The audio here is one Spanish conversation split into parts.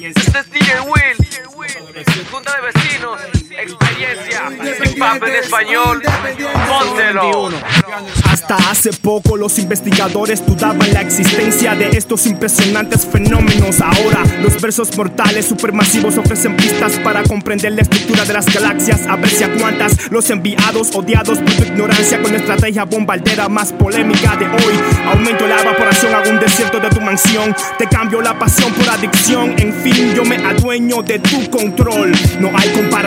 Este es DJ Will, Junta de Vecinos, experiencia, en español, póntelo. Hasta hace poco los investigadores dudaban la existencia de estos impresionantes fenómenos. Ahora los versos mortales supermasivos ofrecen pistas para comprender la estructura de las galaxias. A ver si a cuántas los enviados odiados por tu ignorancia con la estrategia bombardera más polémica de hoy. Aumento la evaporación, hago un desierto de tu mansión. Te cambio la pasión por adicción. En fin, yo me adueño de tu control. No hay comparación,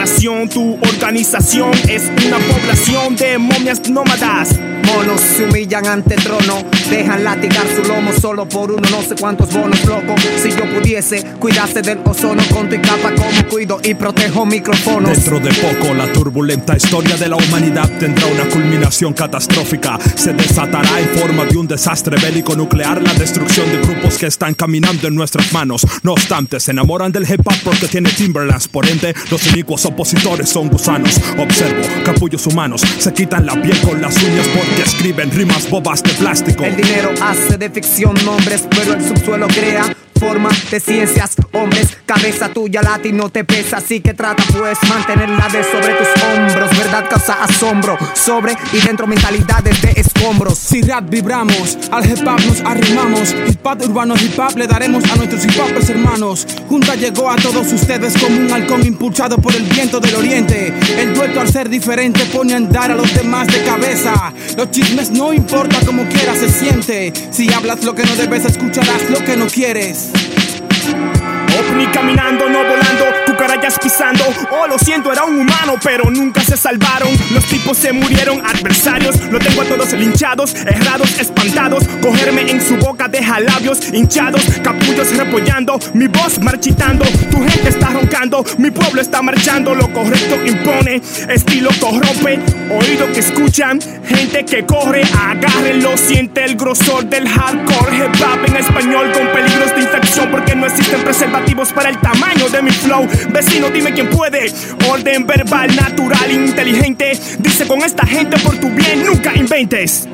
tu organización es una población de momias nómadas. Monos se humillan ante trono, dejan latigar su lomo solo por uno, no sé cuántos bonos, loco. Si yo pudiese cuidarse del ozono con tu capa, como cuido y protejo micrófonos. Dentro de poco, la turbulenta historia de la humanidad tendrá una culminación catastrófica. Se desatará en forma de un desastre bélico nuclear, la destrucción de grupos que están caminando en nuestras manos. No obstante, se enamoran del hip hop porque tiene Timberlands, por ende, los inicuos opositores son gusanos. Observo, capullos humanos, se quitan la piel con las uñas porque escriben rimas bobas de plástico. El dinero hace de ficción nombres, pero el subsuelo crea forma de ciencias, hombres, cabeza tuya lati no te pesa, así que trata pues mantenerla de sobre tus hombros, verdad causa asombro, sobre y dentro mentalidades de escombros. Si rap vibramos, al hip hop nos arrimamos, hip hop urbano hip hop le daremos a nuestros hip hopers hermanos. Junta llegó a todos ustedes como un halcón impulsado por el viento del oriente. El dueto al ser diferente pone a andar a los demás de cabeza. Los chismes no importa como quiera se siente. Si hablas lo que no debes, escucharás lo que no quieres. Peace. OVNI caminando, no volando, cucarachas pisando. Oh, lo siento, era un humano, pero nunca se salvaron. Los tipos se murieron, adversarios. Lo tengo a todos linchados, errados, espantados. Cogerme en su boca deja labios hinchados, capullos repollando. Mi voz marchitando, tu gente está roncando. Mi pueblo está marchando, lo correcto impone. Estilo corrompe, oído que escuchan. Gente que corre, agárrenlo. Siente el grosor del hardcore. Hip hop en español con peligros de infección porque no existen preservativos para el tamaño de mi flow. Vecino, dime quién puede. Orden verbal, natural, inteligente. Dice con esta gente por tu bien, nunca inventes.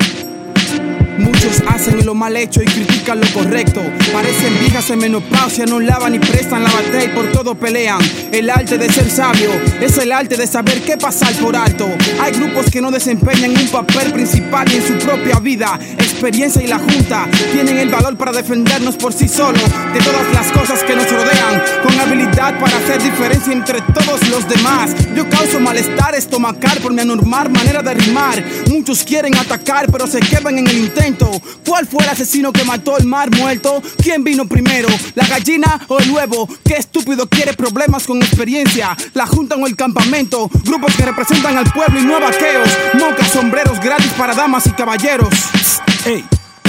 Muchos hacen lo mal hecho y critican lo correcto. Parecen viejas en menopausia, no lavan ni prestan la batalla y por todo pelean. El arte de ser sabio es el arte de saber qué pasar por alto. Hay grupos que no desempeñan un papel principal en su propia vida. Experiencia y la Junta tienen el valor para defendernos por sí solos de todas las cosas que nos rodean. Con habilidad para hacer diferencia entre todos los demás. Yo causo malestar estomacal por mi anormal manera de rimar. Muchos quieren atacar, pero se quedan en el intento. ¿Cuál fue el asesino que mató el mar muerto? ¿Quién vino primero? ¿La gallina o el huevo? ¿Qué estúpido quiere problemas con experiencia? ¿La junta o el campamento? Grupos que representan al pueblo y no vaqueos. Mocas, sombreros gratis para damas y caballeros.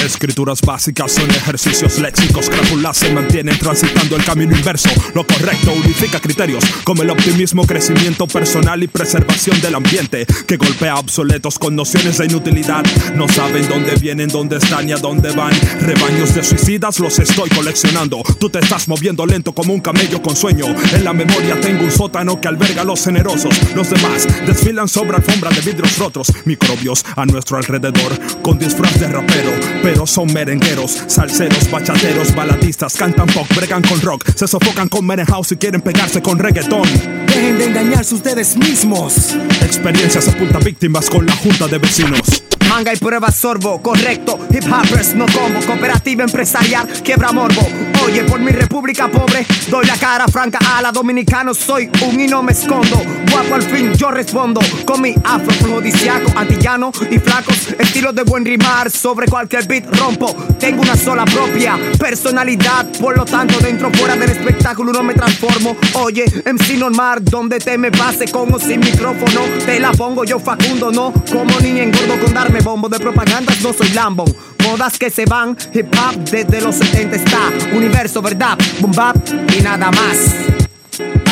Escrituras básicas son ejercicios léxicos. Crápulas se mantienen transitando el camino inverso. Lo correcto unifica criterios como el optimismo, crecimiento personal y preservación del ambiente que golpea obsoletos con nociones de inutilidad. No saben dónde vienen, dónde están y a dónde van. Rebaños de suicidas los estoy coleccionando. Tú te estás moviendo lento como un camello con sueño. En la memoria tengo un sótano que alberga a los generosos. Los demás desfilan sobre alfombra de vidrios rotos. Microbios a nuestro alrededor con disfraz de rapero pero son merengueros, salseros, bachateros, baladistas, cantan pop, bregan con rock, se sofocan con merenhouse y quieren pegarse con reggaetón. Dejen de engañarse ustedes mismos. Experiencia sepulta víctimas con la junta de vecinos. Manga y prueba sorbo, correcto. Hip hoppers no combo, cooperativa empresarial, quiebra morbo. Oye, por mi república pobre, doy la cara franca a la dominicano. Soy un y no me escondo. Guapo al fin, yo respondo. Con mi afrodisíaco, antillano y flacos. Estilo de buen rimar, sobre cualquier beat rompo. Tengo una sola propia personalidad. Por lo tanto, dentro fuera del espectáculo no me transformo. Oye, MC normal, donde te me pase con o sin micrófono. Te la pongo yo Facundo, no como ni engordo con darme bombo de propagandas, no soy Lambon. Modas que se van, hip hop desde los 70 está. Universo, verdad, boom bap y nada más.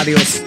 Adiós.